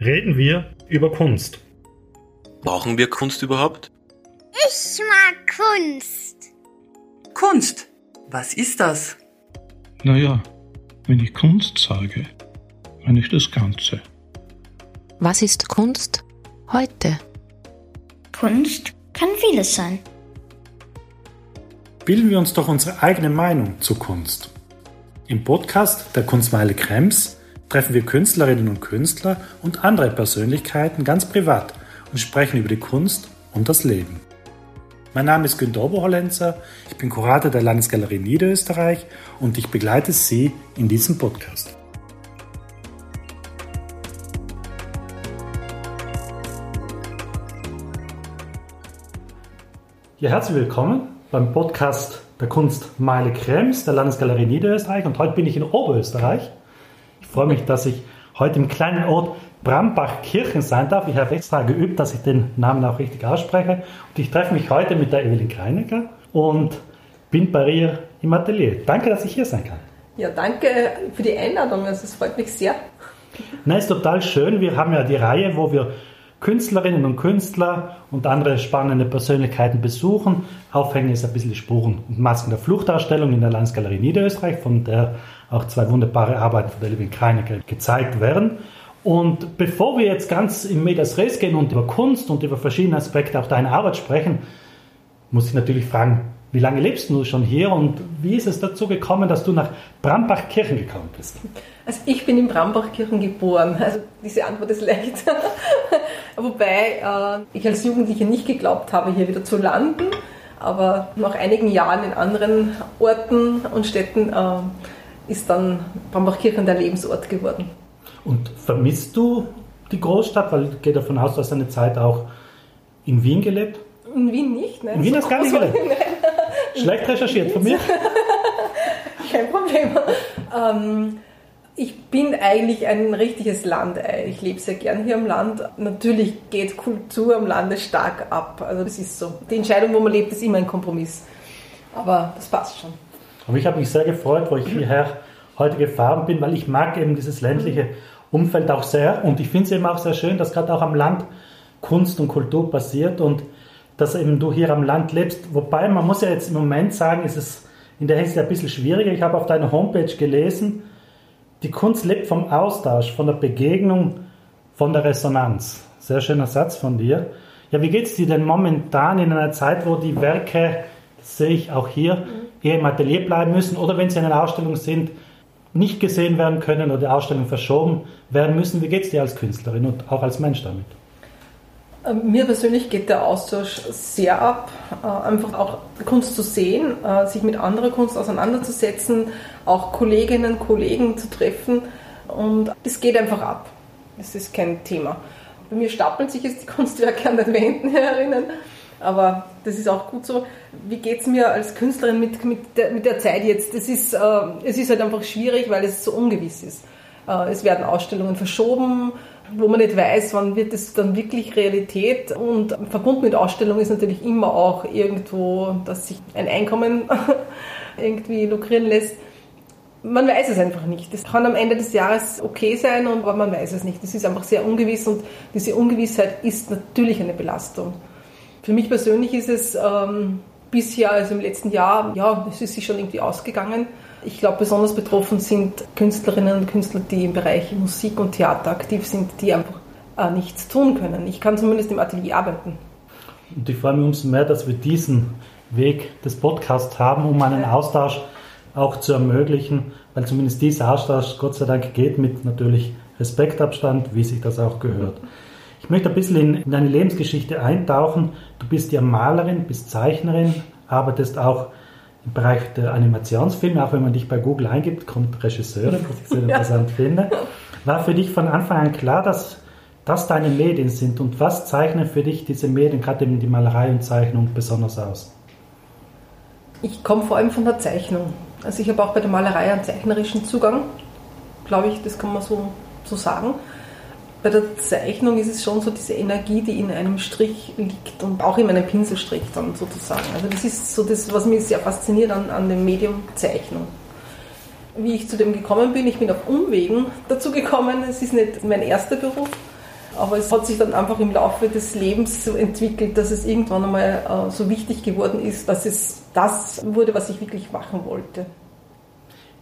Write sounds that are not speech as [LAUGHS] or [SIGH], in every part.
reden wir über Kunst. Brauchen wir Kunst überhaupt? Ich mag Kunst. Kunst. Was ist das? Naja, wenn ich Kunst sage, meine ich das Ganze. Was ist Kunst heute? Kunst kann vieles sein. Bilden wir uns doch unsere eigene Meinung zur Kunst. Im Podcast der Kunstmeile Krems treffen wir Künstlerinnen und Künstler und andere Persönlichkeiten ganz privat und sprechen über die Kunst und das Leben. Mein Name ist Günter Oberhollenzer, ich bin Kurator der Landesgalerie Niederösterreich und ich begleite Sie in diesem Podcast. Ja, herzlich willkommen beim Podcast der Kunstmeile Krems der Landesgalerie Niederösterreich und heute bin ich in Oberösterreich ich freue mich, dass ich heute im kleinen Ort Brambachkirchen sein darf. Ich habe extra geübt, dass ich den Namen auch richtig ausspreche. Und ich treffe mich heute mit der Evelyn Kreinecker und bin bei ihr im Atelier. Danke, dass ich hier sein kann. Ja, danke für die Einladung. Also, es freut mich sehr. Na, ist total schön. Wir haben ja die Reihe, wo wir Künstlerinnen und Künstler und andere spannende Persönlichkeiten besuchen. Aufhängen ist ein bisschen Spuren und Masken der Fluchtausstellung in der Landesgalerie Niederösterreich, von der auch zwei wunderbare Arbeiten von der Levin Kreinecke gezeigt werden. Und bevor wir jetzt ganz in Medias Res gehen und über Kunst und über verschiedene Aspekte auch deiner Arbeit sprechen, muss ich natürlich fragen, wie lange lebst du schon hier und wie ist es dazu gekommen, dass du nach Brambachkirchen gekommen bist? Also ich bin in Brambachkirchen geboren. Also diese Antwort ist leicht. [LAUGHS] Wobei äh, ich als Jugendliche nicht geglaubt habe, hier wieder zu landen. Aber nach einigen Jahren in anderen Orten und Städten äh, ist dann Brambachkirchen der Lebensort geworden. Und vermisst du die Großstadt? Weil ich gehe davon aus, du hast eine Zeit auch in Wien gelebt. In Wien nicht, nein. In Wien so hast du gar nicht [LAUGHS] gelebt? Schlecht recherchiert von mir. [LAUGHS] Kein Problem. Ähm, ich bin eigentlich ein richtiges Landei. Ich lebe sehr gern hier am Land. Natürlich geht Kultur am Lande stark ab. Also das ist so. Die Entscheidung, wo man lebt, ist immer ein Kompromiss. Aber das passt schon. Aber ich habe mich sehr gefreut, wo ich hierher heute gefahren bin, weil ich mag eben dieses ländliche Umfeld auch sehr und ich finde es eben auch sehr schön, dass gerade auch am Land Kunst und Kultur passiert und dass eben du hier am Land lebst. Wobei man muss ja jetzt im Moment sagen, ist es in der Hinsicht ein bisschen schwieriger. Ich habe auf deiner Homepage gelesen, die Kunst lebt vom Austausch, von der Begegnung, von der Resonanz. Sehr schöner Satz von dir. Ja, wie geht es dir denn momentan in einer Zeit, wo die Werke, das sehe ich auch hier, eher im Atelier bleiben müssen oder wenn sie in einer Ausstellung sind, nicht gesehen werden können oder die Ausstellung verschoben werden müssen. Wie geht es dir als Künstlerin und auch als Mensch damit? Ähm, mir persönlich geht der Austausch sehr ab, äh, einfach auch Kunst zu sehen, äh, sich mit anderer Kunst auseinanderzusetzen, auch Kolleginnen, Kollegen zu treffen und das geht einfach ab. Das ist kein Thema. Bei mir stapeln sich jetzt die [LAUGHS] Kunstwerke an den Wänden herinnen aber das ist auch gut so. Wie geht es mir als Künstlerin mit, mit, der, mit der Zeit jetzt? Es ist, äh, es ist halt einfach schwierig, weil es so ungewiss ist. Äh, es werden Ausstellungen verschoben, wo man nicht weiß, wann wird es dann wirklich Realität. Und verbunden mit Ausstellungen ist natürlich immer auch irgendwo, dass sich ein Einkommen [LAUGHS] irgendwie lukrieren lässt. Man weiß es einfach nicht. Das kann am Ende des Jahres okay sein, aber man weiß es nicht. Das ist einfach sehr ungewiss und diese Ungewissheit ist natürlich eine Belastung. Für mich persönlich ist es ähm, bisher, also im letzten Jahr, ja, es ist sich schon irgendwie ausgegangen. Ich glaube, besonders betroffen sind Künstlerinnen und Künstler, die im Bereich Musik und Theater aktiv sind, die einfach äh, nichts tun können. Ich kann zumindest im Atelier arbeiten. Und ich freue mich umso mehr, dass wir diesen Weg des Podcasts haben, um einen Austausch auch zu ermöglichen, weil zumindest dieser Austausch Gott sei Dank geht mit natürlich Respektabstand, wie sich das auch gehört. Ich möchte ein bisschen in, in deine Lebensgeschichte eintauchen. Du bist ja Malerin, bist Zeichnerin, arbeitest auch im Bereich der Animationsfilme, auch wenn man dich bei Google eingibt, kommt Regisseurin, was [LAUGHS] ich sehr interessant finde. War für dich von Anfang an klar, dass das deine Medien sind und was zeichnen für dich diese Medien, gerade eben die Malerei und Zeichnung, besonders aus? Ich komme vor allem von der Zeichnung. Also ich habe auch bei der Malerei einen zeichnerischen Zugang, glaube ich, das kann man so, so sagen bei der Zeichnung ist es schon so diese Energie, die in einem Strich liegt und auch in meinem Pinselstrich dann sozusagen. Also das ist so das, was mich sehr fasziniert an, an dem Medium Zeichnung. Wie ich zu dem gekommen bin, ich bin auf Umwegen dazu gekommen. Es ist nicht mein erster Beruf. Aber es hat sich dann einfach im Laufe des Lebens so entwickelt, dass es irgendwann einmal äh, so wichtig geworden ist, dass es das wurde, was ich wirklich machen wollte.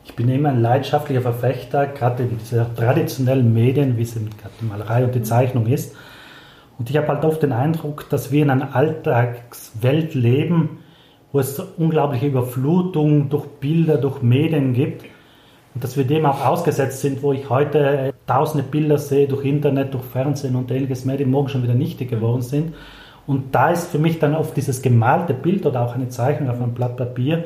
Ich bin immer ein leidenschaftlicher Verfechter, gerade in dieser traditionellen Medien, wie es gerade die Malerei und die Zeichnung ist. Und ich habe halt oft den Eindruck, dass wir in einer Alltagswelt leben, wo es unglaubliche Überflutung durch Bilder, durch Medien gibt und dass wir dem auch ausgesetzt sind, wo ich heute tausende Bilder sehe durch Internet, durch Fernsehen und ähnliches mehr, die morgen schon wieder nichtig geworden sind. Und da ist für mich dann oft dieses gemalte Bild oder auch eine Zeichnung auf einem Blatt Papier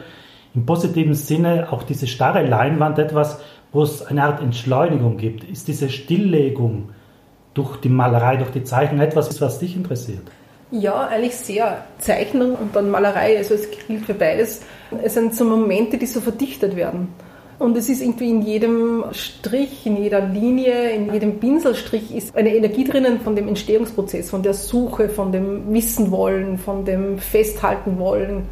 im positiven Sinne auch diese starre Leinwand etwas, wo es eine Art Entschleunigung gibt. Ist diese Stilllegung durch die Malerei, durch die Zeichnung etwas, was dich interessiert? Ja, eigentlich sehr. Zeichnung und dann Malerei, also es gilt für beides. Es sind so Momente, die so verdichtet werden. Und es ist irgendwie in jedem Strich, in jeder Linie, in jedem Pinselstrich ist eine Energie drinnen von dem Entstehungsprozess, von der Suche, von dem Wissen wollen, von dem Festhalten wollen.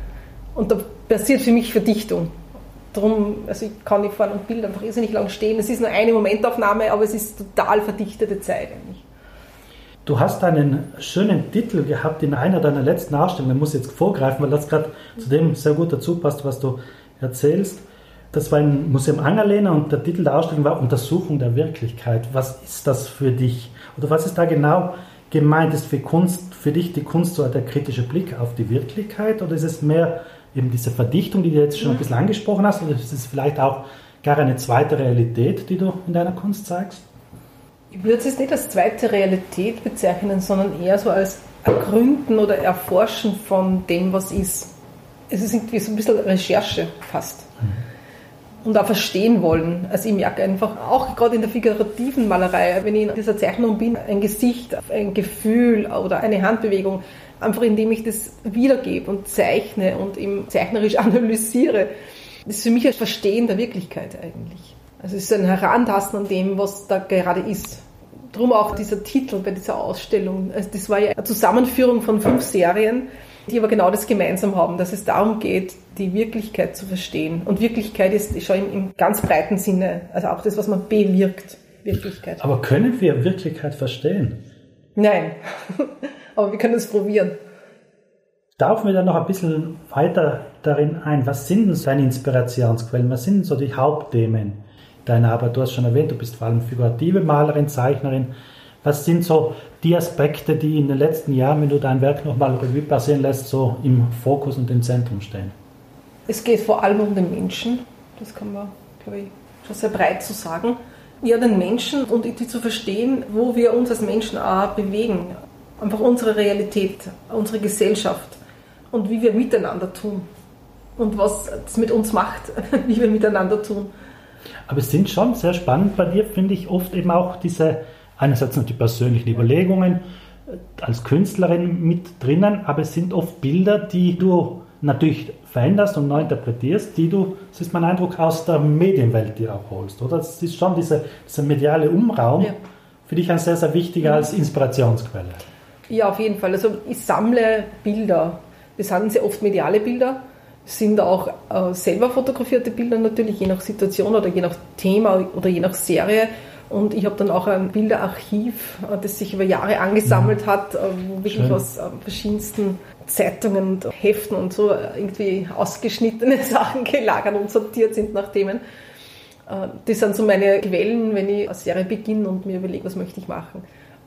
Und da passiert für mich Verdichtung. Darum, also ich kann nicht vor einem Bild einfach irrsinnig lang stehen. Es ist nur eine Momentaufnahme, aber es ist total verdichtete Zeit eigentlich. Du hast einen schönen Titel gehabt in einer deiner letzten Ausstellungen. Ich muss jetzt vorgreifen, weil das gerade zu dem sehr gut dazu passt, was du erzählst. Das war im Museum Angerlehner und der Titel der Ausstellung war Untersuchung der Wirklichkeit. Was ist das für dich? Oder was ist da genau gemeint? Ist für Kunst, für dich die Kunst so der kritische Blick auf die Wirklichkeit oder ist es mehr eben diese Verdichtung, die du jetzt schon ein bisschen angesprochen hast, oder ist es vielleicht auch gar eine zweite Realität, die du in deiner Kunst zeigst? Ich würde es nicht als zweite Realität bezeichnen, sondern eher so als Ergründen oder Erforschen von dem, was ist. Es ist irgendwie so ein bisschen Recherche fast. Mhm und auch verstehen wollen. Also ich merke einfach, auch gerade in der figurativen Malerei, wenn ich in dieser Zeichnung bin, ein Gesicht, ein Gefühl oder eine Handbewegung, einfach indem ich das wiedergebe und zeichne und eben zeichnerisch [LAUGHS] analysiere, das ist für mich ein Verstehen der Wirklichkeit eigentlich. Also es ist ein Herantasten an dem, was da gerade ist. Drum auch dieser Titel bei dieser Ausstellung. Also das war ja eine Zusammenführung von fünf Serien, die aber genau das gemeinsam haben, dass es darum geht, die Wirklichkeit zu verstehen. Und Wirklichkeit ist schon im, im ganz breiten Sinne, also auch das, was man bewirkt, Wirklichkeit. Aber können wir Wirklichkeit verstehen? Nein, [LAUGHS] aber wir können es probieren. Tauchen wir dann noch ein bisschen weiter darin ein. Was sind denn deine Inspirationsquellen? Was sind so die Hauptthemen deiner Arbeit? Du hast schon erwähnt, du bist vor allem figurative Malerin, Zeichnerin. Was sind so die Aspekte, die in den letzten Jahren, wenn du dein Werk nochmal Revue passieren lässt, so im Fokus und im Zentrum stehen? Es geht vor allem um den Menschen. Das kann man, glaube ich, schon sehr breit so sagen. Ja, den Menschen und die zu verstehen, wo wir uns als Menschen auch bewegen. Einfach unsere Realität, unsere Gesellschaft und wie wir miteinander tun. Und was es mit uns macht, [LAUGHS] wie wir miteinander tun. Aber es sind schon sehr spannend bei dir, finde ich, oft eben auch diese, einerseits noch die persönlichen Überlegungen äh, als Künstlerin mit drinnen, aber es sind oft Bilder, die du natürlich veränderst und neu interpretierst, die du, das ist mein Eindruck, aus der Medienwelt dir auch holst, oder? Das ist schon diese, dieser mediale Umraum ja. für dich ein sehr, sehr wichtiger als Inspirationsquelle. Ja, auf jeden Fall. Also ich sammle Bilder. Das sind sehr oft mediale Bilder, sind auch äh, selber fotografierte Bilder natürlich, je nach Situation oder je nach Thema oder je nach Serie. Und ich habe dann auch ein Bilderarchiv, äh, das sich über Jahre angesammelt mhm. hat, äh, wo wirklich Schön. aus verschiedensten Zeitungen und Heften und so irgendwie ausgeschnittene [LAUGHS] Sachen gelagert und sortiert sind nach Themen. Äh, das sind so meine Quellen, wenn ich eine Serie beginne und mir überlege, was möchte ich machen.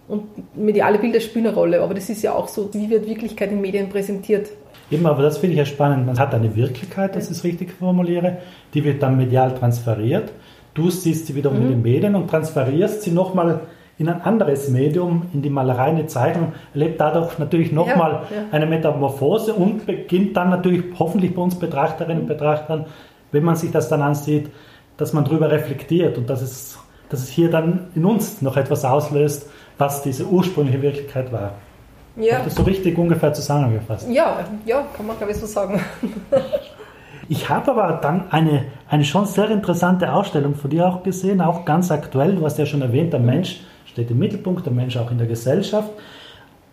Und mediale Bilder spielen eine Rolle, aber das ist ja auch so, wie wird Wirklichkeit in Medien präsentiert. Eben, aber das finde ich ja spannend. Man hat eine Wirklichkeit, das ich es richtig formuliere, die wird dann medial transferiert. Du siehst sie wiederum mhm. in den Medien und transferierst sie nochmal in ein anderes Medium, in die Malerei, eine Zeichnung, erlebt dadurch natürlich nochmal ja, ja. eine Metamorphose und beginnt dann natürlich hoffentlich bei uns Betrachterinnen und Betrachtern, wenn man sich das dann ansieht, dass man darüber reflektiert und dass es, dass es hier dann in uns noch etwas auslöst, was diese ursprüngliche Wirklichkeit war. Ja. Du so richtig ungefähr zusammengefasst? Ja, ja, kann man glaube ich so sagen. [LAUGHS] Ich habe aber dann eine, eine schon sehr interessante Ausstellung von dir auch gesehen, auch ganz aktuell. Du hast ja schon erwähnt, der Mensch steht im Mittelpunkt, der Mensch auch in der Gesellschaft.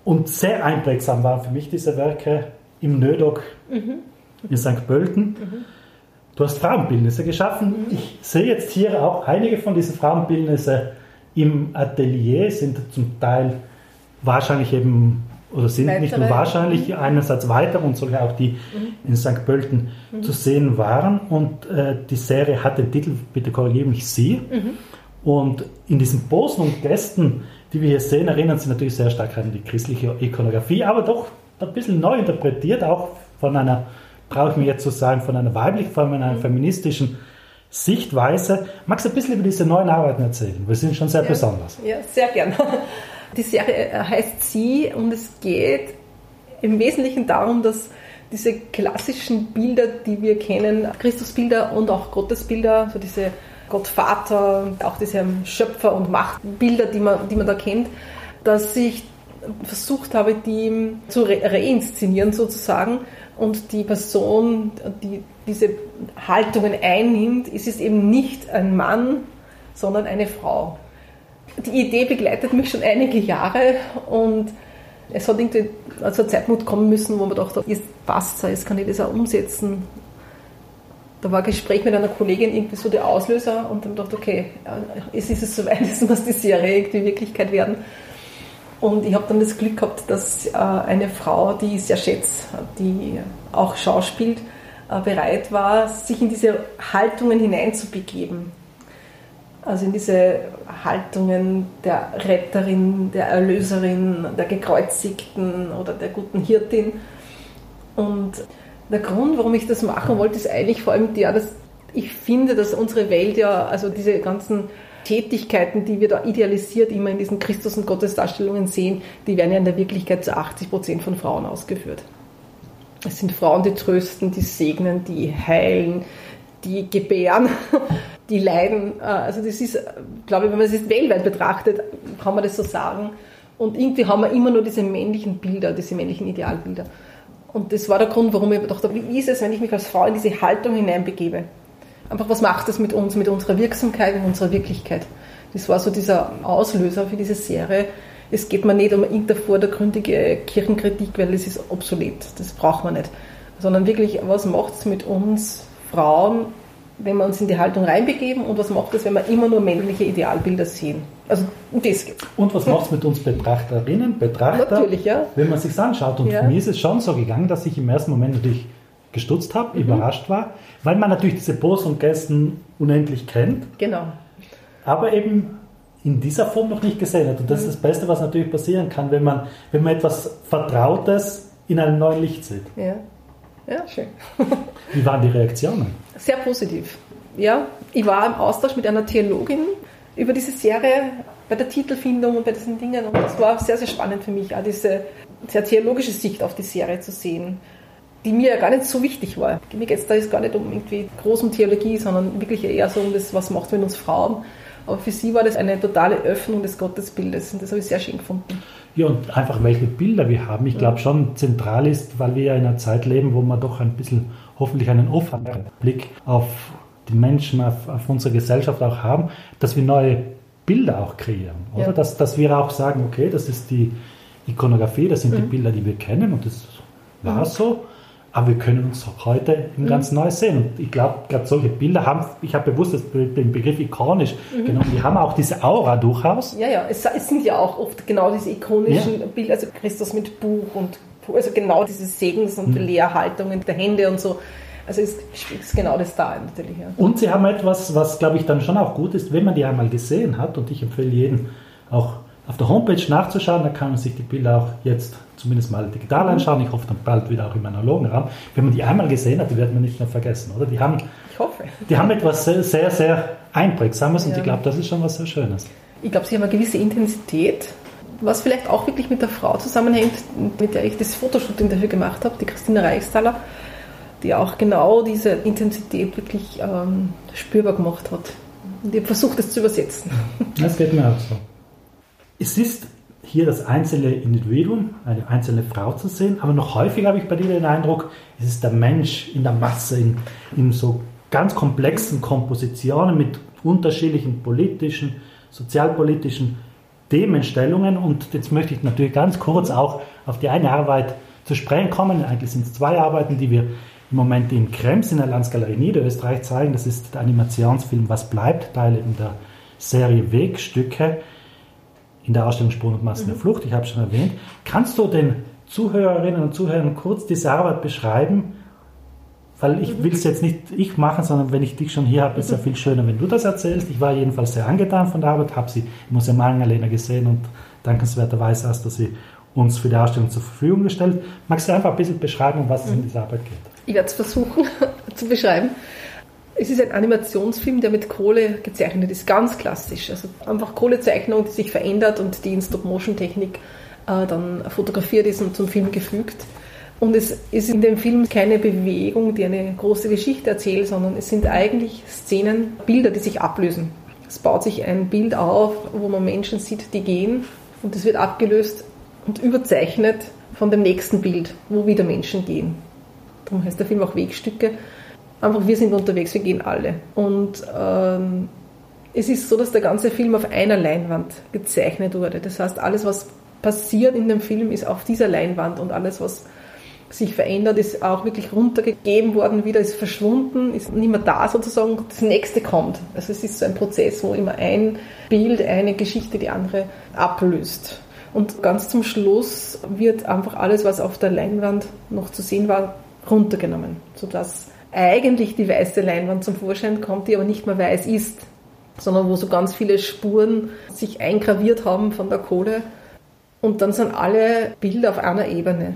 Und sehr einprägsam waren für mich diese Werke im Nödok mhm. in St. Pölten. Mhm. Du hast Frauenbildnisse geschaffen. Mhm. Ich sehe jetzt hier auch einige von diesen Frauenbildnissen Im Atelier sind zum Teil wahrscheinlich eben, oder sind nicht nur Weitere. wahrscheinlich einerseits weiter und sogar auch die in St. Pölten zu sehen waren. Und äh, die Serie hat den Titel, bitte korrigiere mich, Sie. Und in diesen Posen und Gästen, die wir hier sehen, erinnern sie natürlich sehr stark an die christliche Ikonografie, aber doch ein bisschen neu interpretiert, auch von einer, brauche ich mir jetzt zu sagen, von einer weiblichen, von einer feministischen Sichtweise. Magst du ein bisschen über diese neuen Arbeiten erzählen? Wir sind schon sehr besonders. Ja, sehr gern. Die Serie heißt Sie und es geht im Wesentlichen darum, dass diese klassischen Bilder, die wir kennen, Christusbilder und auch Gottesbilder, so diese Gottvater, auch diese Schöpfer- und Machtbilder, die man, die man da kennt, dass ich versucht habe, die zu re reinszenieren sozusagen und die Person, die diese Haltungen einnimmt, ist es eben nicht ein Mann, sondern eine Frau. Die Idee begleitet mich schon einige Jahre und es hat irgendwie also ein Zeitpunkt kommen müssen, wo man dachte, jetzt passt es, jetzt kann ich das auch umsetzen. Da war ein Gespräch mit einer Kollegin irgendwie so der Auslöser und dann dachte okay, es ist es soweit, [LAUGHS] jetzt muss die Serie irgendwie Wirklichkeit werden. Und ich habe dann das Glück gehabt, dass äh, eine Frau, die ich sehr schätze, die auch schauspielt, äh, bereit war, sich in diese Haltungen hineinzubegeben. Also in diese Haltungen der Retterin, der Erlöserin, der Gekreuzigten oder der guten Hirtin. Und der Grund, warum ich das machen wollte, ist eigentlich vor allem der, dass ich finde, dass unsere Welt ja, also diese ganzen Tätigkeiten, die wir da idealisiert immer in diesen Christus- und Gottesdarstellungen sehen, die werden ja in der Wirklichkeit zu 80 Prozent von Frauen ausgeführt. Es sind Frauen, die trösten, die segnen, die heilen, die gebären, die leiden. Also das ist, glaube ich, wenn man es jetzt weltweit betrachtet, kann man das so sagen. Und irgendwie haben wir immer nur diese männlichen Bilder, diese männlichen Idealbilder. Und das war der Grund, warum ich gedacht habe, wie ist es, wenn ich mich als Frau in diese Haltung hineinbegebe? Einfach, was macht das mit uns, mit unserer Wirksamkeit und unserer Wirklichkeit? Das war so dieser Auslöser für diese Serie. Es geht mir nicht um irgendeine vordergründige Kirchenkritik, weil das ist obsolet. Das braucht man nicht. Sondern wirklich, was macht es mit uns Frauen, wenn wir uns in die Haltung reinbegeben und was macht es, wenn wir immer nur männliche Idealbilder sehen? Also um das geht Und was macht es mit uns Betrachterinnen, Betrachter, Natürlich, ja. wenn man sich anschaut? Und Ja. mir ist es schon so gegangen, dass ich im ersten Moment natürlich gestutzt habe, Mhm. überrascht war, weil man natürlich diese Posen und Gästen unendlich kennt, Genau. aber eben in dieser Form noch nicht gesehen hat. Und das ist das Beste, was natürlich passieren kann, wenn man, wenn man etwas Vertrautes in einem neuen Licht sieht. Ja. Ja, schön. [LAUGHS] Wie waren die Reaktionen? Sehr positiv. Ja, ich war im Austausch mit einer Theologin über diese Serie bei der Titelfindung und bei diesen Dingen und das war sehr, sehr spannend für mich, auch diese sehr theologische Sicht auf die Serie zu sehen, die mir ja gar nicht so wichtig war. Mir geht es da jetzt gar nicht um irgendwie groß um Theologie, sondern wirklich eher so um das, was macht es mit uns Frauen. Aber für sie war das eine totale Öffnung des Gottesbildes und das habe ich sehr schön gefunden. Ja, und einfach welche Bilder wir haben. Ich glaube schon zentral ist, weil wir ja in einer Zeit leben, wo man doch ein bisschen hoffentlich einen offenen Blick auf die Menschen, auf, auf unsere Gesellschaft auch haben, dass wir neue Bilder auch kreieren. Oder? Ja. Dass, dass wir auch sagen, okay, das ist die Ikonografie, das sind die Bilder, die wir kennen und das war so. Aber wir können uns auch heute im ganz neu sehen. Und ich glaube, gerade solche Bilder haben, ich habe bewusst das, den Begriff ikonisch genommen, die haben auch diese Aura durchaus. Ja, ja, es, es sind ja auch oft genau diese ikonischen Bilder, also Christus mit Buch und also genau diese Segens- und Leerhaltungen der Hände und so. Also es ist genau das da natürlich. Ja. Und sie haben etwas, was glaube ich dann schon auch gut ist, wenn man die einmal gesehen hat. Und ich empfehle jedem auch auf der Homepage nachzuschauen. Da kann man sich die Bilder auch jetzt zumindest mal digital anschauen. Ich hoffe dann bald wieder auch im analogen Raum. Wenn man die einmal gesehen hat, die wird man nicht mehr vergessen, oder? Die haben, Ich hoffe. die haben etwas sehr, sehr, sehr Einprägsames und Ja. ich glaube, das ist schon was sehr Schönes. Ich glaube, sie haben eine gewisse Intensität, was vielleicht auch wirklich mit der Frau zusammenhängt, mit der ich das Fotoshooting dafür gemacht habe, die Christina Reichstaler, die auch genau diese Intensität wirklich ähm, spürbar gemacht hat. Und ich habe versucht, das zu übersetzen. Das geht mir auch so. Es ist hier das einzelne Individuum, eine einzelne Frau zu sehen, aber noch häufiger habe ich bei dir den Eindruck, es ist der Mensch in der Masse, in, in so ganz komplexen Kompositionen mit unterschiedlichen politischen, sozialpolitischen Themenstellungen. Und jetzt möchte ich natürlich ganz kurz auch auf die eine Arbeit zu sprechen kommen. Eigentlich sind es zwei Arbeiten, die wir im Moment in Krems in der Landsgalerie Niederösterreich zeigen. Das ist der Animationsfilm Was bleibt, Teil der Serie Wegstücke in der Ausstellung Spuren und Massen der Flucht, ich habe schon erwähnt. Kannst du den Zuhörerinnen und Zuhörern kurz diese Arbeit beschreiben? Weil ich will es jetzt nicht ich machen, sondern wenn ich dich schon hier habe, ist es ja viel schöner, wenn du das erzählst. Ich war jedenfalls sehr angetan von der Arbeit, habe sie im Museum Magdalena gesehen und dankenswerterweise hast du sie uns für die Ausstellung zur Verfügung gestellt. Magst du einfach ein bisschen beschreiben, um was es in dieser Arbeit geht? Ich werde es versuchen [LAUGHS] zu beschreiben. Es ist ein Animationsfilm, der mit Kohle gezeichnet ist, ganz klassisch. Also einfach Kohlezeichnung, die sich verändert und die in Stop-Motion-Technik äh, dann fotografiert ist und zum Film gefügt. Und es ist in dem Film keine Bewegung, die eine große Geschichte erzählt, sondern es sind eigentlich Szenen, Bilder, die sich ablösen. Es baut sich ein Bild auf, wo man Menschen sieht, die gehen und es wird abgelöst und überzeichnet von dem nächsten Bild, wo wieder Menschen gehen. Darum heißt der Film auch Wegstücke. Einfach, wir sind unterwegs, wir gehen alle. Und ähm, es ist so, dass der ganze Film auf einer Leinwand gezeichnet wurde. Das heißt, alles, was passiert in dem Film, ist auf dieser Leinwand und alles, was sich verändert, ist auch wirklich runtergegeben worden, wieder ist verschwunden, ist nicht mehr da sozusagen, das nächste kommt. Also es ist so ein Prozess, wo immer ein Bild, eine Geschichte die andere ablöst. Und ganz zum Schluss wird einfach alles, was auf der Leinwand noch zu sehen war, runtergenommen, sodass eigentlich die weiße Leinwand zum Vorschein kommt, die aber nicht mehr weiß ist, sondern wo so ganz viele Spuren sich eingraviert haben von der Kohle. Und dann sind alle Bilder auf einer Ebene.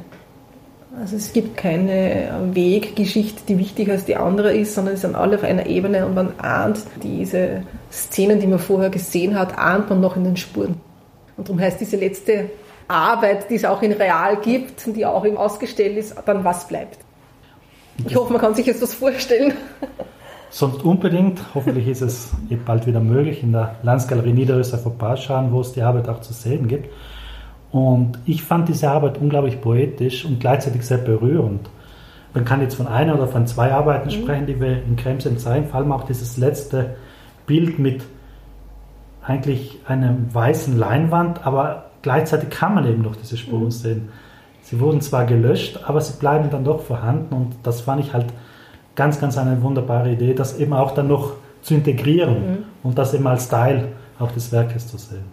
Also es gibt keine Weggeschichte, die wichtiger als die andere ist, sondern es sind alle auf einer Ebene und man ahnt diese Szenen, die man vorher gesehen hat, ahnt man noch in den Spuren. Und darum heißt diese letzte Arbeit, die es auch in Real gibt, die auch eben ausgestellt ist, dann was bleibt. Ich hoffe, man kann sich jetzt was vorstellen. Sonst unbedingt, hoffentlich ist es bald wieder möglich, in der Landsgalerie Niederösterreich vorbeischauen, wo es die Arbeit auch zu sehen gibt. Und ich fand diese Arbeit unglaublich poetisch und gleichzeitig sehr berührend. Man kann jetzt von einer oder von zwei Arbeiten mhm. sprechen, die wir in Kremsen zeigen, vor allem auch dieses letzte Bild mit eigentlich einer weißen Leinwand, aber gleichzeitig kann man eben noch diese Spuren mhm. sehen. Sie wurden zwar gelöscht, aber sie bleiben dann doch vorhanden und das fand ich halt ganz, ganz eine wunderbare Idee, das eben auch dann noch zu integrieren mhm. und das eben als Teil auch des Werkes zu sehen.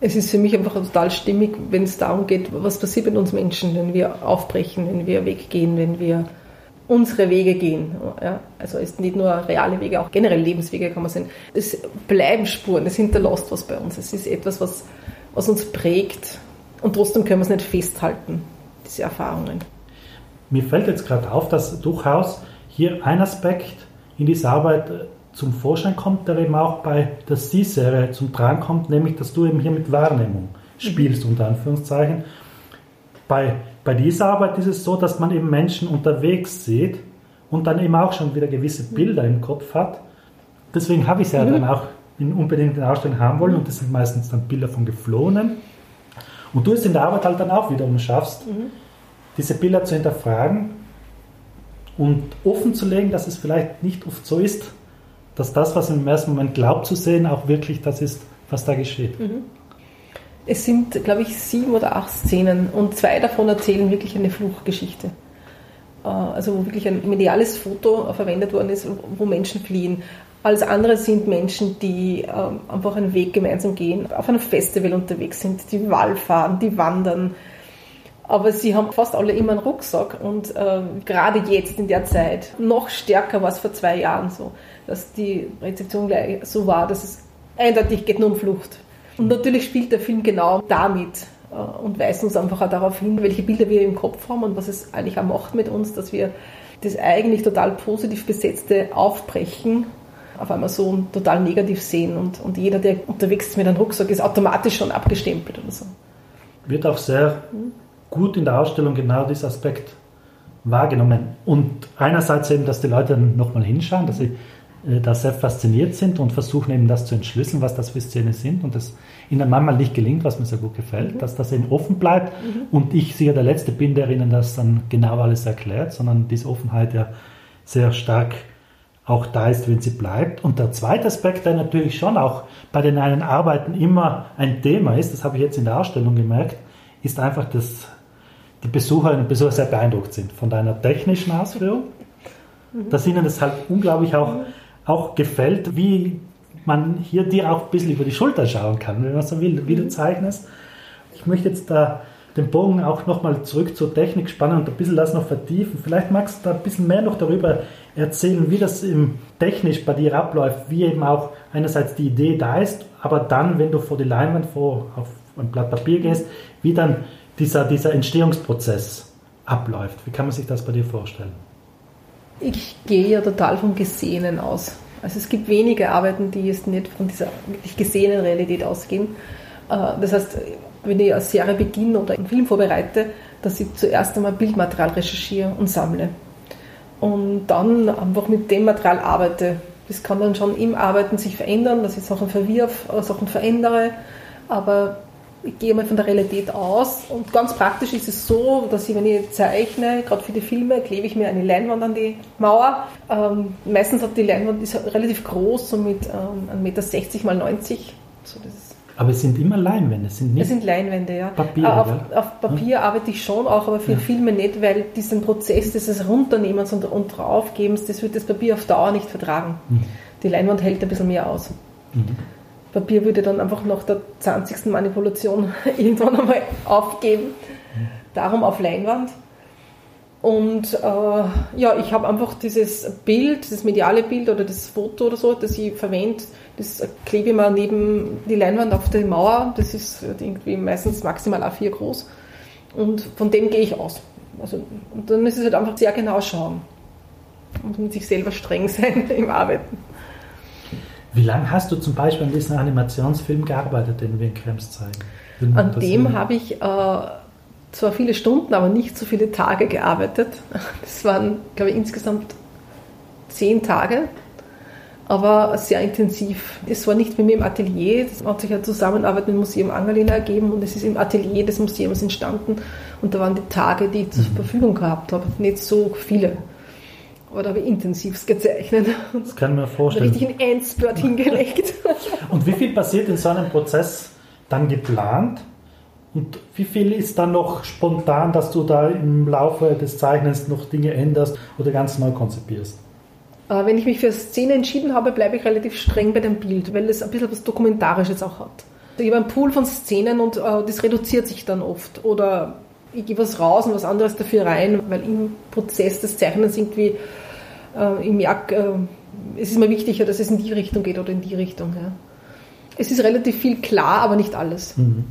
Es ist für mich einfach total stimmig, wenn es darum geht, was passiert mit uns Menschen, wenn wir aufbrechen, wenn wir weggehen, wenn wir unsere Wege gehen. Ja, also es ist nicht nur reale Wege, auch generell Lebenswege kann man sehen. Es bleiben Spuren, es hinterlässt was bei uns. Es ist etwas, was, was uns prägt und trotzdem können wir es nicht festhalten, diese Erfahrungen. Mir fällt jetzt gerade auf, dass durchaus hier ein Aspekt in dieser Arbeit äh, zum Vorschein kommt, der eben auch bei der C-Serie zum Tragen kommt, nämlich dass du eben hier mit Wahrnehmung spielst, mhm. unter Anführungszeichen. Bei bei dieser Arbeit ist es so, dass man eben Menschen unterwegs sieht und dann eben auch schon wieder gewisse Bilder im Kopf hat. Deswegen habe ich es ja mhm. dann auch in unbedingt in Ausstellung haben wollen und das sind meistens dann Bilder von Geflohenen. Und du es in der Arbeit halt dann auch wiederum schaffst, mhm. diese Bilder zu hinterfragen und offen zu legen, dass es vielleicht nicht oft so ist, dass das, was man im ersten Moment glaubt zu sehen, auch wirklich das ist, was da geschieht. Mhm. Es sind, glaube ich, sieben oder acht Szenen und zwei davon erzählen wirklich eine Fluchtgeschichte. Äh, also wo wirklich ein mediales Foto verwendet worden ist, wo Menschen fliehen. Alles andere sind Menschen, die ähm, einfach einen Weg gemeinsam gehen, auf einem Festival unterwegs sind, die Wallfahren, die wandern. Aber sie haben fast alle immer einen Rucksack und äh, gerade jetzt in der Zeit noch stärker war es vor zwei Jahren so, dass die Rezeption gleich so war, dass es eindeutig geht nur um Flucht. Und natürlich spielt der Film genau damit äh, und weist uns einfach auch darauf hin, welche Bilder wir im Kopf haben und was es eigentlich auch macht mit uns, dass wir das eigentlich total positiv besetzte Aufbrechen auf einmal so total negativ sehen und, und jeder, der unterwegs ist mit einem Rucksack, ist automatisch schon abgestempelt oder so. Wird auch sehr gut in der Ausstellung genau dieser Aspekt wahrgenommen. Und einerseits eben, dass die Leute nochmal hinschauen, dass sie äh, da sehr fasziniert sind und versuchen eben das zu entschlüsseln, was das für Szenen sind und das ihnen manchmal nicht gelingt, was mir sehr gut gefällt, mhm. dass das eben offen bleibt mhm. und ich sicher der Letzte bin, der ihnen das dann genau alles erklärt, sondern diese Offenheit ja sehr stark auch da ist, wenn sie bleibt. Und der zweite Aspekt, der natürlich schon auch bei den einen Arbeiten immer ein Thema ist, das habe ich jetzt in der Ausstellung gemerkt, ist einfach, dass die Besucherinnen und Besucher sehr beeindruckt sind von deiner technischen Ausführung, mhm. dass ihnen das halt unglaublich auch auch gefällt, wie man hier dir auch ein bisschen über die Schulter schauen kann, wenn man so will, wie du zeichnest. Ich möchte jetzt da den Bogen auch nochmal zurück zur Technik spannen und ein bisschen das noch vertiefen. Vielleicht magst du da ein bisschen mehr noch darüber erzählen, wie das im technisch bei dir abläuft, wie eben auch einerseits die Idee da ist, aber dann, wenn du vor die Leinwand vor auf ein Blatt Papier gehst, wie dann dieser, dieser Entstehungsprozess abläuft. Wie kann man sich das bei dir vorstellen? Ich gehe ja total vom Gesehenen aus. Also es gibt wenige Arbeiten, die jetzt nicht von dieser wirklich gesehenen Realität ausgehen. Äh, das heißt, wenn ich eine Serie beginne oder einen Film vorbereite, dass ich zuerst einmal Bildmaterial recherchiere und sammle. Und dann einfach mit dem Material arbeite. Das kann dann schon im Arbeiten sich verändern, dass ich Sachen verwirf, Sachen verändere. Aber ich gehe mal von der Realität aus. Und ganz praktisch ist es so, dass ich, wenn ich zeichne, gerade für die Filme, klebe ich mir eine Leinwand an die Mauer. Ähm, meistens hat die Leinwand ist relativ groß, so mit ähm, 1,60 Meter mal 90. So, aber es sind immer Leinwände, es sind nicht. Es sind Leinwände, ja. Papier, auf, auf, Papier arbeite ich schon auch, aber für ja. Filme nicht, weil diesen Prozess des Runternehmens und, und Draufgebens, das wird das Papier auf Dauer nicht vertragen. Mhm. Die Leinwand hält ein bisschen mehr aus. Mhm. Papier würde dann einfach nach der 20. Manipulation [LAUGHS] irgendwann einmal aufgeben. Darum auf Leinwand. Und äh, ja, ich habe einfach dieses Bild, das mediale Bild oder das Foto oder so, das ich verwende, das klebe ich mal neben die Leinwand auf die Mauer. Das ist irgendwie meistens maximal A4 groß. Und von dem gehe ich aus. Also, und dann ist es halt einfach sehr genau schauen. Und mit sich selber streng [LAUGHS] sein im Arbeiten. Wie lange hast du zum Beispiel an diesem Animationsfilm gearbeitet, den wir in Krems zeigen? An dem habe ich äh, zwar viele Stunden, aber nicht so viele Tage gearbeitet. Das waren, glaube ich, insgesamt zehn Tage, aber sehr intensiv. Es war nicht mit mir im Atelier, das hat sich eine Zusammenarbeit mit dem Museum Angerlina ergeben und es ist im Atelier des Museums entstanden und da waren die Tage, die ich zur mhm. Verfügung gehabt habe, nicht so viele. Aber da habe ich intensivst gezeichnet. Das kann man vorstellen. Richtig ein Endspurt hingelegt. Und wie viel passiert in so einem Prozess dann geplant? Und wie viel ist dann noch spontan, dass du da im Laufe des Zeichnens noch Dinge änderst oder ganz neu konzipierst? Äh, wenn ich mich für Szene entschieden habe, bleibe ich relativ streng bei dem Bild, weil es ein bisschen was Dokumentarisches auch hat. Ich habe einen Pool von Szenen und äh, das reduziert sich dann oft. Oder ich gebe was raus und was anderes dafür rein, weil im Prozess des Zeichnens irgendwie äh, ich merke, äh, es ist mir wichtiger, dass es in die Richtung geht oder in die Richtung. Ja. Es ist relativ viel klar, aber nicht alles. Mhm.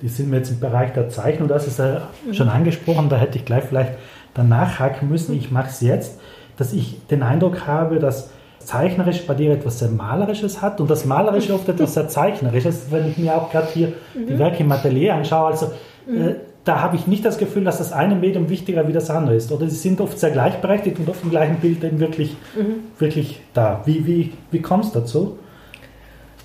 Die sind wir jetzt im Bereich der Zeichnung, das ist ja mhm. schon angesprochen, da hätte ich gleich vielleicht danach haken müssen. Ich mache es jetzt, dass ich den Eindruck habe, dass zeichnerisch bei dir etwas sehr Malerisches hat und das Malerische oft etwas sehr Zeichnerisches, wenn ich mir auch gerade hier mhm. die Werke im Atelier anschaue. Also mhm. äh, da habe ich nicht das Gefühl, dass das eine Medium wichtiger wie das andere ist. Oder sie sind oft sehr gleichberechtigt und oft im gleichen Bild eben wirklich, mhm. wirklich da. Wie, wie, wie kommst du dazu?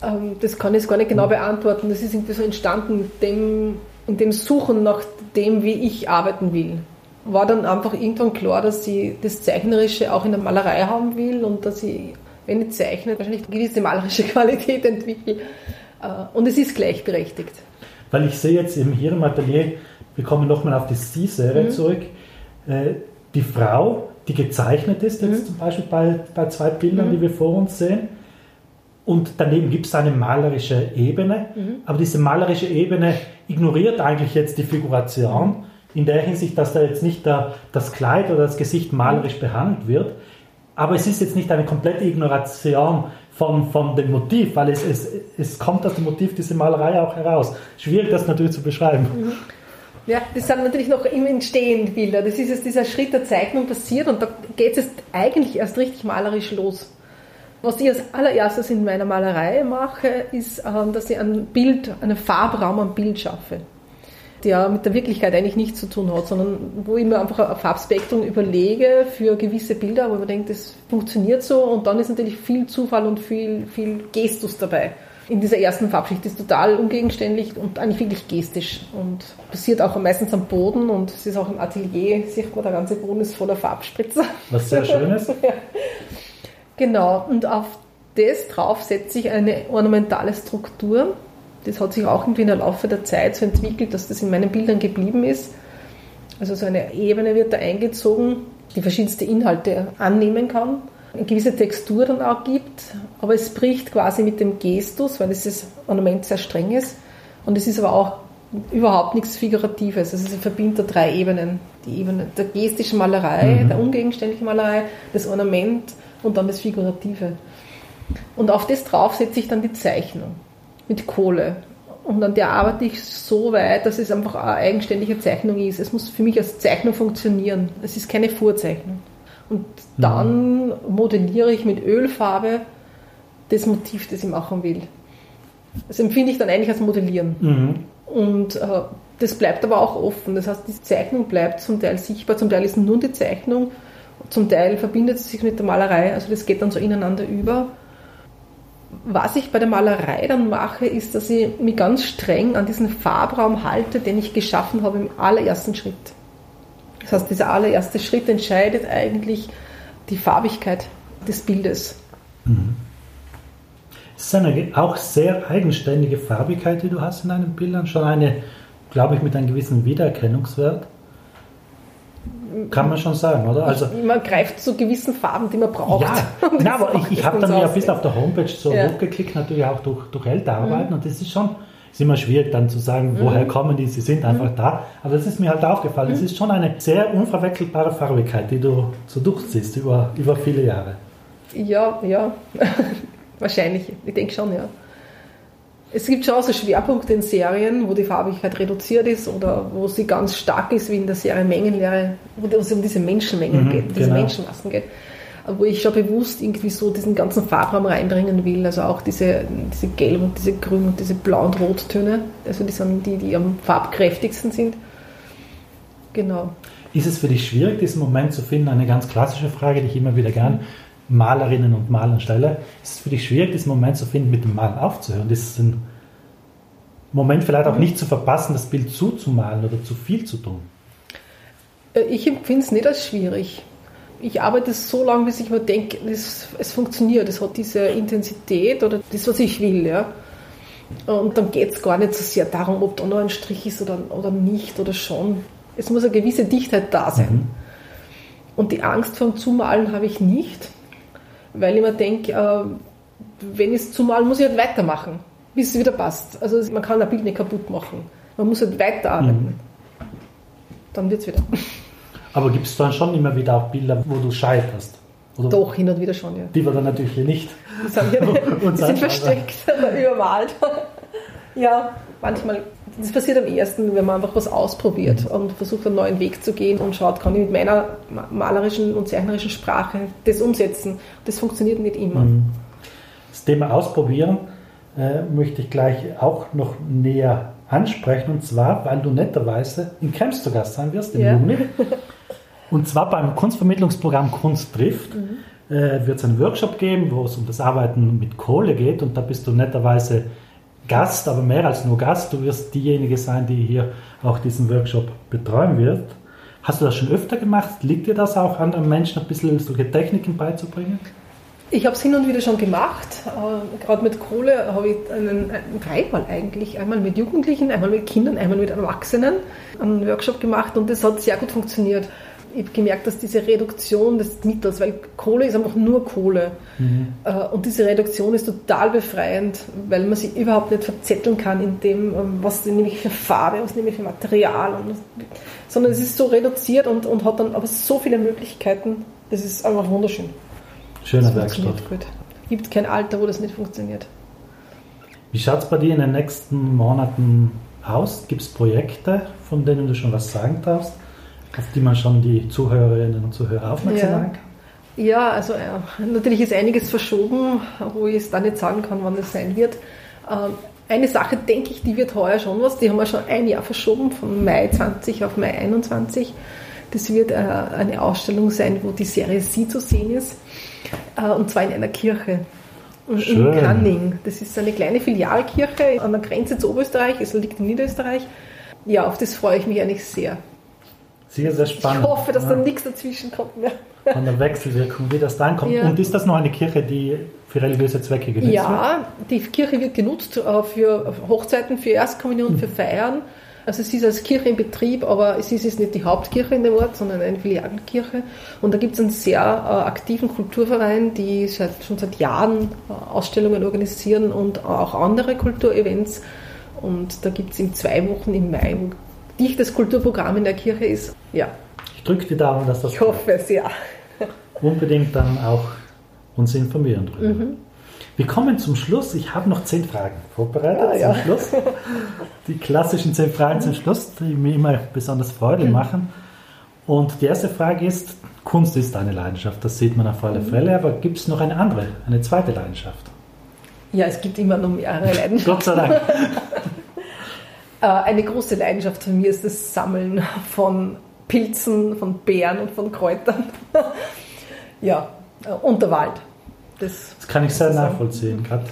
Ähm, das kann ich gar nicht genau beantworten. Das ist irgendwie so entstanden in dem, in dem Suchen nach dem, wie ich arbeiten will. War dann einfach irgendwann klar, dass ich das Zeichnerische auch in der Malerei haben will und dass ich, wenn ich zeichne, wahrscheinlich eine gewisse malerische [LAUGHS] Qualität entwickle. Äh, und es ist gleichberechtigt. Weil ich sehe jetzt eben hier im Atelier wir kommen nochmal auf die Sie-Serie mhm. zurück, äh, die Frau, die gezeichnet ist, jetzt mhm. zum Beispiel bei, bei zwei Bildern, mhm. die wir vor uns sehen. Und daneben gibt es eine malerische Ebene, mhm. aber diese malerische Ebene ignoriert eigentlich jetzt die Figuration in der Hinsicht, dass da jetzt nicht der, das Kleid oder das Gesicht malerisch behandelt wird. Aber es ist jetzt nicht eine komplette Ignoration von, von dem Motiv, weil es, es, es kommt aus dem Motiv diese Malerei auch heraus. Schwierig das natürlich zu beschreiben. Mhm. Ja, das sind natürlich noch im Entstehen Bilder. Das ist jetzt dieser Schritt der Zeichnung passiert und da geht es eigentlich erst richtig malerisch los. Was ich als allererstes in meiner Malerei mache, ist, ähm, dass ich ein Bild, einen Farbraum am Bild schaffe, der mit der Wirklichkeit eigentlich nichts zu tun hat, sondern wo ich mir einfach ein Farbspektrum überlege für gewisse Bilder, wo man denkt, das funktioniert so und dann ist natürlich viel Zufall und viel, viel Gestus dabei in dieser ersten Farbschicht ist total ungegenständlich und eigentlich wirklich gestisch und passiert auch meistens am Boden und es ist auch im Atelier, sieht man, der ganze Boden ist voller Farbspritzer. Was sehr schön ist. [LAUGHS] ja. Genau, und auf das drauf setze ich eine ornamentale Struktur. Das hat sich auch irgendwie in der Laufe der Zeit so entwickelt, dass das in meinen Bildern geblieben ist. Also so eine Ebene wird da eingezogen, die verschiedenste Inhalte annehmen kann. eine gewisse Textur dann auch gibt, aber es bricht quasi mit dem Gestus, weil dieses Ornament sehr streng ist. Und es ist aber auch überhaupt nichts Figuratives. Also es verbindet drei Ebenen. Die Ebene der gestischen Malerei, Mhm. der ungegenständlichen Malerei, das Ornament und dann das Figurative. Und auf das drauf setze ich dann die Zeichnung mit Kohle. Und an der arbeite ich so weit, dass es einfach eine eigenständige Zeichnung ist. Es muss für mich als Zeichnung funktionieren. Es ist keine Vorzeichnung. Und dann modelliere ich mit Ölfarbe das Motiv, das ich machen will. Das empfinde ich dann eigentlich als Modellieren. Mhm. Und äh, das bleibt aber auch offen. Das heißt, die Zeichnung bleibt zum Teil sichtbar, zum Teil ist nur die Zeichnung, zum Teil verbindet sie sich mit der Malerei. Also das geht dann so ineinander über. Was ich bei der Malerei dann mache, ist, dass ich mich ganz streng an diesen Farbraum halte, den ich geschaffen habe im allerersten Schritt. Das heißt, dieser allererste Schritt entscheidet eigentlich die Farbigkeit des Bildes. Es ist eine auch sehr eigenständige Farbigkeit, die du hast in deinen Bildern. Schon eine, glaube ich, mit einem gewissen Wiedererkennungswert. Kann man schon sagen, oder? Also, man greift zu gewissen Farben, die man braucht. ja, [LAUGHS] das aber ich, ich habe dann ja bisschen auf der Homepage so Ja. Mhm. hochgeklickt, natürlich auch durch, durch ältere Arbeiten. Und das ist schon, ist immer schwierig dann zu sagen, woher kommen die, sie sind einfach Mhm. da. Aber das ist mir halt aufgefallen. Es ist schon eine sehr unverwechselbare Farbigkeit, die du so durchziehst über, über viele Jahre. Ja, ja. [LAUGHS] Wahrscheinlich. Ich denke schon, ja. Es gibt schon auch so Schwerpunkte in Serien, wo die Farbigkeit reduziert ist oder wo sie ganz stark ist, wie in der Serie Mengenlehre, wo es um diese Menschenmengen Mhm, geht, diese genau. Menschenmassen geht. Wo ich schon bewusst irgendwie so diesen ganzen Farbraum reinbringen will, also auch diese, diese Gelb- und diese Grün- und diese Blau- und Rottöne, also die sind die, die am farbkräftigsten sind. Genau. Ist es für dich schwierig, diesen Moment zu finden? Eine ganz klassische Frage, die ich immer wieder gern Malerinnen und Malern stelle. Ist es für dich schwierig, diesen Moment zu finden, mit dem Malen aufzuhören? Ist es ein Moment vielleicht auch nicht zu verpassen, das Bild zuzumalen oder zu viel zu tun? Äh, Ich empfinde es nicht als schwierig. Ich arbeite so lange, bis ich mir denke, es, es funktioniert, es hat diese Intensität oder das, was ich will. Ja. Und dann geht es gar nicht so sehr darum, ob da noch ein Strich ist oder, oder nicht oder schon. Es muss eine gewisse Dichtheit da sein. Und die Angst vor dem Zumalen habe ich nicht, weil ich mir denke, äh, wenn ich es zumalen, muss ich halt weitermachen, bis es wieder passt. Also man kann ein Bild nicht kaputt machen. Man muss halt weiterarbeiten. Dann wird es wieder. Aber gibt es dann schon immer wieder auch Bilder, wo du scheiterst? Oder Doch, hin und wieder schon, ja. Die wir dann natürlich nicht. Die sind, [LAUGHS] Und die sind versteckt [LAUGHS] übermalt. ja, manchmal. Das passiert am ersten, wenn man einfach was ausprobiert und versucht, einen neuen Weg zu gehen und schaut, kann ich mit meiner ma- malerischen und zeichnerischen Sprache das umsetzen. Das funktioniert nicht immer. Das Thema Ausprobieren äh, möchte ich gleich auch noch näher ansprechen. Und zwar, weil du netterweise in Krems zu Gast sein wirst im Ja. Juni. [LAUGHS] Und zwar beim Kunstvermittlungsprogramm Kunst trifft Mhm. äh, wird es einen Workshop geben, wo es um das Arbeiten mit Kohle geht. Und da bist du netterweise Gast, aber mehr als nur Gast. Du wirst diejenige sein, die hier auch diesen Workshop betreuen wird. Hast du das schon öfter gemacht? Liegt dir das auch anderen Menschen ein bisschen solche Techniken beizubringen? Ich habe es hin und wieder schon gemacht. Äh, Gerade mit Kohle habe ich einen, einen dreimal eigentlich, einmal mit Jugendlichen, einmal mit Kindern, einmal mit Erwachsenen einen Workshop gemacht und das hat sehr gut funktioniert. Ich habe gemerkt, dass diese Reduktion des Mittels, weil Kohle ist einfach nur Kohle äh, und diese Reduktion ist total befreiend, weil man sich überhaupt nicht verzetteln kann in dem, ähm, was nehme ich für Farbe, was nehme ich für Material, und, sondern es ist so reduziert und, und hat dann aber so viele Möglichkeiten. Das ist einfach wunderschön. Schöner Werkstatt. gut. Gibt kein Alter, wo das nicht funktioniert. Wie schaut es bei dir in den nächsten Monaten aus? Gibt es Projekte, von denen du schon was sagen darfst, auf die man schon die Zuhörerinnen und Zuhörer aufmerksam Ja. machen kann? Ja, also äh, natürlich ist einiges verschoben, wo ich es da nicht sagen kann, wann das sein wird. Ähm, eine Sache, denke ich, die wird heuer schon was. Die haben wir schon ein Jahr verschoben, von Mai 20 auf Mai 21. Das wird äh, eine Ausstellung sein, wo die Serie Sie zu sehen ist. Äh, und zwar in einer Kirche. In Schön. in Canning. Das ist eine kleine Filialkirche an der Grenze zu Oberösterreich. Es liegt in Niederösterreich. Ja, auf das freue ich mich eigentlich sehr. Sehr, sehr spannend. Ich hoffe, dass ja, da nichts dazwischen kommt mehr. Von der Wechselwirkung, wie das dann kommt. Ja. Und ist das noch eine Kirche, die für religiöse Zwecke genutzt wird? Ja, die Kirche wird genutzt äh, für Hochzeiten, für Erstkommunion, Mhm. für Feiern. Also es ist als Kirche in Betrieb, aber es ist jetzt nicht die Hauptkirche in dem Ort, sondern eine Filialkirche. Und da gibt es einen sehr äh, aktiven Kulturverein, die seit, schon seit Jahren äh, Ausstellungen organisieren und auch andere Kulturevents. Und da gibt es in zwei Wochen im Mai, dichtes Kulturprogramm in der Kirche ist. Ja, Ich drücke die Daumen, dass das ich hoffe es, ja. [LAUGHS] unbedingt dann auch uns informieren drüber. Mhm. Wir kommen zum Schluss. Ich habe noch zehn Fragen vorbereitet Ah, ja. zum Schluss. Die klassischen zehn Fragen zum Schluss, die mir immer besonders Freude Mhm. machen. Und die erste Frage ist, Kunst ist eine Leidenschaft, das sieht man auf Mhm. alle Fälle, aber gibt es noch eine andere, eine zweite Leidenschaft? Ja, es gibt immer noch mehrere Leidenschaften. Gott sei Dank. [LAUGHS] Äh, Eine große Leidenschaft von mir ist das Sammeln von Pilzen, von Beeren und von Kräutern. [LAUGHS] ja, äh, und der Wald. Das, Das kann ich sehr nachvollziehen. Gerade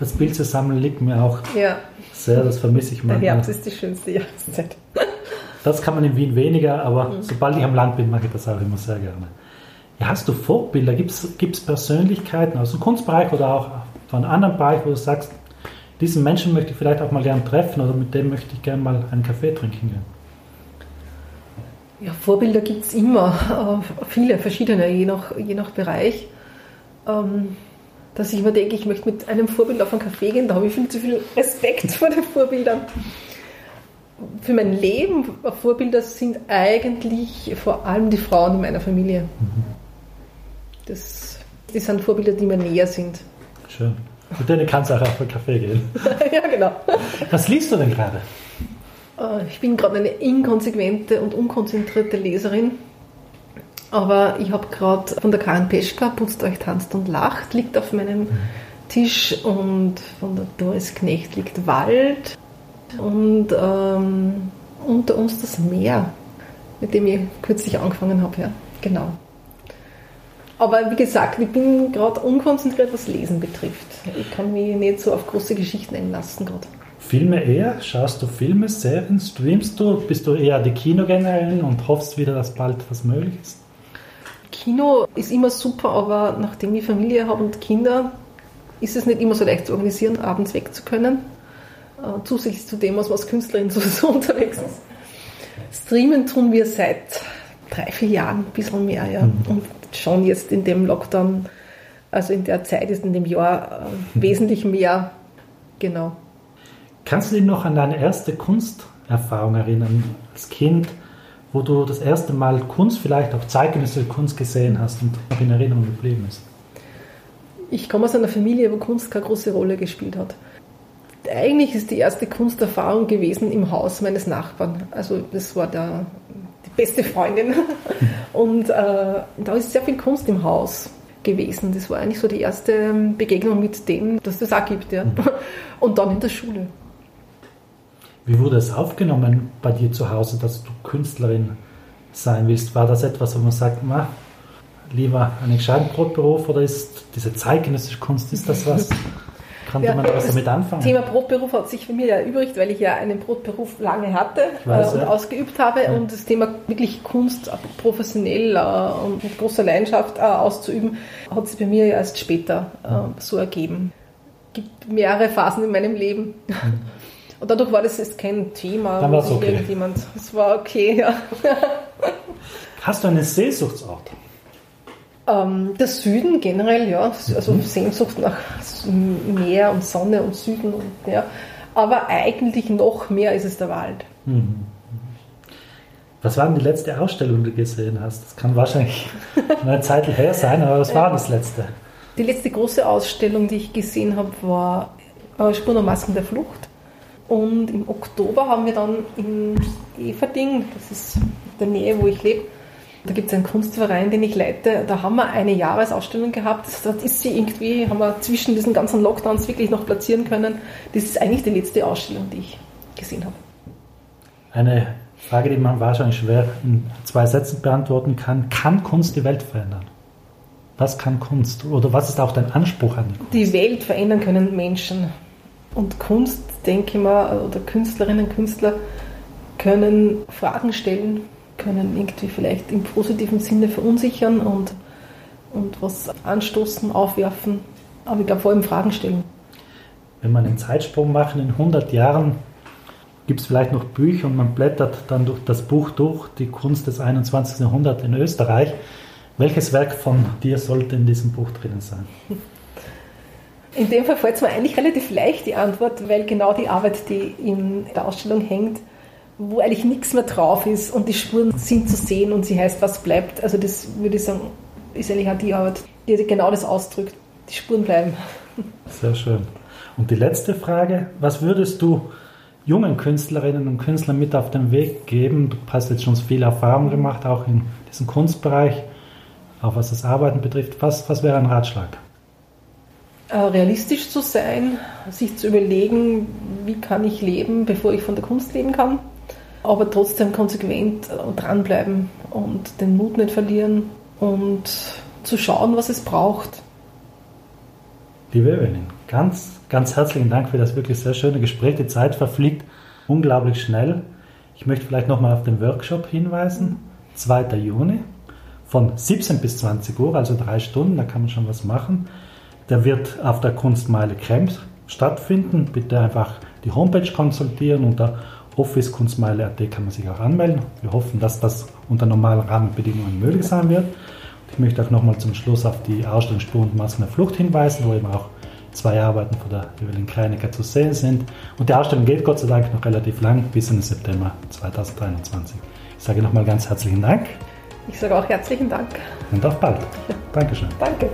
das Pilze sammeln liegt mir auch ja, sehr, das vermisse ich der manchmal. Herbst ist die schönste Jahreszeit. [LAUGHS] Das kann man in Wien weniger, aber Mhm. sobald ich am Land bin, mache ich das auch immer sehr gerne. Ja, hast du Vorbilder? Gibt es Persönlichkeiten aus dem Kunstbereich oder auch von einem anderen Bereich, wo du sagst, diesen Menschen möchte ich vielleicht auch mal gern treffen oder mit dem möchte ich gerne mal einen Kaffee trinken gehen? Ja, Vorbilder gibt es immer, äh, viele verschiedene, je nach, je nach Bereich. Ähm, dass ich immer denke, ich möchte mit einem Vorbild auf einen Kaffee gehen, da habe ich viel zu viel Respekt vor den Vorbildern. Für mein Leben Vorbilder sind eigentlich vor allem die Frauen in meiner Familie. Das, die sind Vorbilder, die mir näher sind. Schön. Mit denen kannst du auch auf einen Kaffee gehen. [LAUGHS] ja, genau. Was liest du denn gerade? Äh, Ich bin gerade eine inkonsequente und unkonzentrierte Leserin. Aber ich habe gerade von der Karin Peschka, Putzt euch, tanzt und lacht, liegt auf meinem Tisch und von der Doris Knecht liegt Wald und ähm, unter uns das Meer, mit dem ich kürzlich angefangen habe. Ja, genau. Aber wie gesagt, ich bin gerade unkonzentriert, was Lesen betrifft. Ich kann mich nicht so auf große Geschichten einlassen gerade. Filme eher? Schaust du Filme, Serien, streamst du? Bist du eher die Kinogängerin und hoffst wieder, dass bald was möglich ist? Kino ist immer super, aber nachdem ich Familie habe und Kinder, ist es nicht immer so leicht zu organisieren, abends weg zu können. Äh, zusätzlich zu dem, was man als Künstlerin [LAUGHS] sowieso unterwegs ist. Streamen tun wir seit drei, vier Jahren, ein bisschen mehr, ja. Und schon jetzt in dem Lockdown, also in der Zeit ist in dem Jahr äh, wesentlich mehr. Genau. Kannst du dich noch an deine erste Kunsterfahrung erinnern als Kind, wo du das erste Mal Kunst, vielleicht auch zeitgenössische Kunst gesehen hast und noch in Erinnerung geblieben ist? Ich komme aus einer Familie, wo Kunst keine große Rolle gespielt hat. Eigentlich ist die erste Kunsterfahrung gewesen im Haus meines Nachbarn. Also das war der, die beste Freundin. [LAUGHS] Und äh, da ist sehr viel Kunst im Haus gewesen. Das war eigentlich so die erste Begegnung mit dem, dass das auch gibt. Ja. [LAUGHS] Und dann in der Schule. Wie wurde es aufgenommen bei dir zu Hause, dass du Künstlerin sein willst? War das etwas, wo man sagt, na, lieber einen gescheiten Brotberuf oder ist diese zeitgenössische Kunst, ist das was? [LAUGHS] Konnte Ja, man was das damit anfangen? Thema Brotberuf hat sich für mich ja erübrigt, weil ich ja einen Brotberuf lange hatte weiß, äh, und ja. ausgeübt habe. Ja. Und das Thema wirklich Kunst professionell äh, und mit großer Leidenschaft äh, auszuüben, hat sich bei mir erst später äh, so ergeben. gibt mehrere Phasen in meinem Leben. [LAUGHS] Und dadurch war das jetzt kein Thema. Dann war's sich okay. Irgendjemand, es war okay, ja. Hast du einen Sehnsuchtsort? Ähm, der Süden generell, ja, also Mhm. Sehnsucht nach Meer und Sonne und Süden und ja. Aber eigentlich noch mehr ist es der Wald. Was war denn die letzte Ausstellung, die du gesehen hast? Das kann wahrscheinlich [LAUGHS] eine Zeit her sein, aber was war das letzte? Die letzte große Ausstellung, die ich gesehen habe, war äh, Spuren und Masken der Flucht. Und im Oktober haben wir dann in Everding, das ist in der Nähe, wo ich lebe, da gibt es einen Kunstverein, den ich leite. Da haben wir eine Jahresausstellung gehabt. Da ist sie irgendwie, haben wir zwischen diesen ganzen Lockdowns wirklich noch platzieren können. Das ist eigentlich die letzte Ausstellung, die ich gesehen habe. Eine Frage, die man wahrscheinlich schwer in zwei Sätzen beantworten kann. Kann Kunst die Welt verändern? Was kann Kunst? Oder was ist auch dein Anspruch an die Kunst? Die Welt verändern können Menschen. Und Kunst, denke ich mal, oder Künstlerinnen, Künstler können Fragen stellen, können irgendwie vielleicht im positiven Sinne verunsichern und, und was anstoßen, aufwerfen. Aber ich glaube vor allem Fragen stellen. Wenn wir einen Zeitsprung machen in 100 Jahren, gibt es vielleicht noch Bücher und man blättert dann durch das Buch durch, die Kunst des 21. Jahrhunderts in Österreich. Welches Werk von dir sollte in diesem Buch drinnen sein? In dem Fall fällt es mir eigentlich relativ leicht die Antwort, weil genau die Arbeit, die in der Ausstellung hängt, wo eigentlich nichts mehr drauf ist und die Spuren sind zu sehen und sie heißt, was bleibt. Also das würde ich sagen, ist eigentlich auch die Arbeit, die genau das ausdrückt. Die Spuren bleiben. Sehr schön. Und die letzte Frage, was würdest du jungen Künstlerinnen und Künstlern mit auf den Weg geben? Du hast jetzt schon viel Erfahrung gemacht, auch in diesem Kunstbereich, auch was das Arbeiten betrifft. Was, was wäre ein Ratschlag? Äh, realistisch zu sein, sich zu überlegen, wie kann ich leben, bevor ich von der Kunst leben kann, aber trotzdem konsequent dranbleiben und den Mut nicht verlieren und zu schauen, was es braucht. Liebe Evelyn, ganz, ganz herzlichen Dank für das wirklich sehr schöne Gespräch. Die Zeit verfliegt unglaublich schnell. Ich möchte vielleicht nochmal auf den Workshop hinweisen. 2. Juni von 17 bis 20 Uhr, also drei Stunden, da kann man schon was machen. Der wird auf der Kunstmeile Krems stattfinden. Bitte einfach die Homepage konsultieren. Unter officekunstmeile.at kann man sich auch anmelden. Wir hoffen, dass das unter normalen Rahmenbedingungen möglich sein wird. Ich möchte auch nochmal zum Schluss auf die Ausstellung Spuren und Masken der Flucht hinweisen, wo eben auch zwei Arbeiten von der Evelyn Kreinecker zu sehen sind. Und die Ausstellung geht Gott sei Dank noch relativ lang, bis in den September 2023. Ich sage nochmal ganz herzlichen Dank. Ich sage auch herzlichen Dank. Und auf bald. [LAUGHS] Dankeschön. Danke.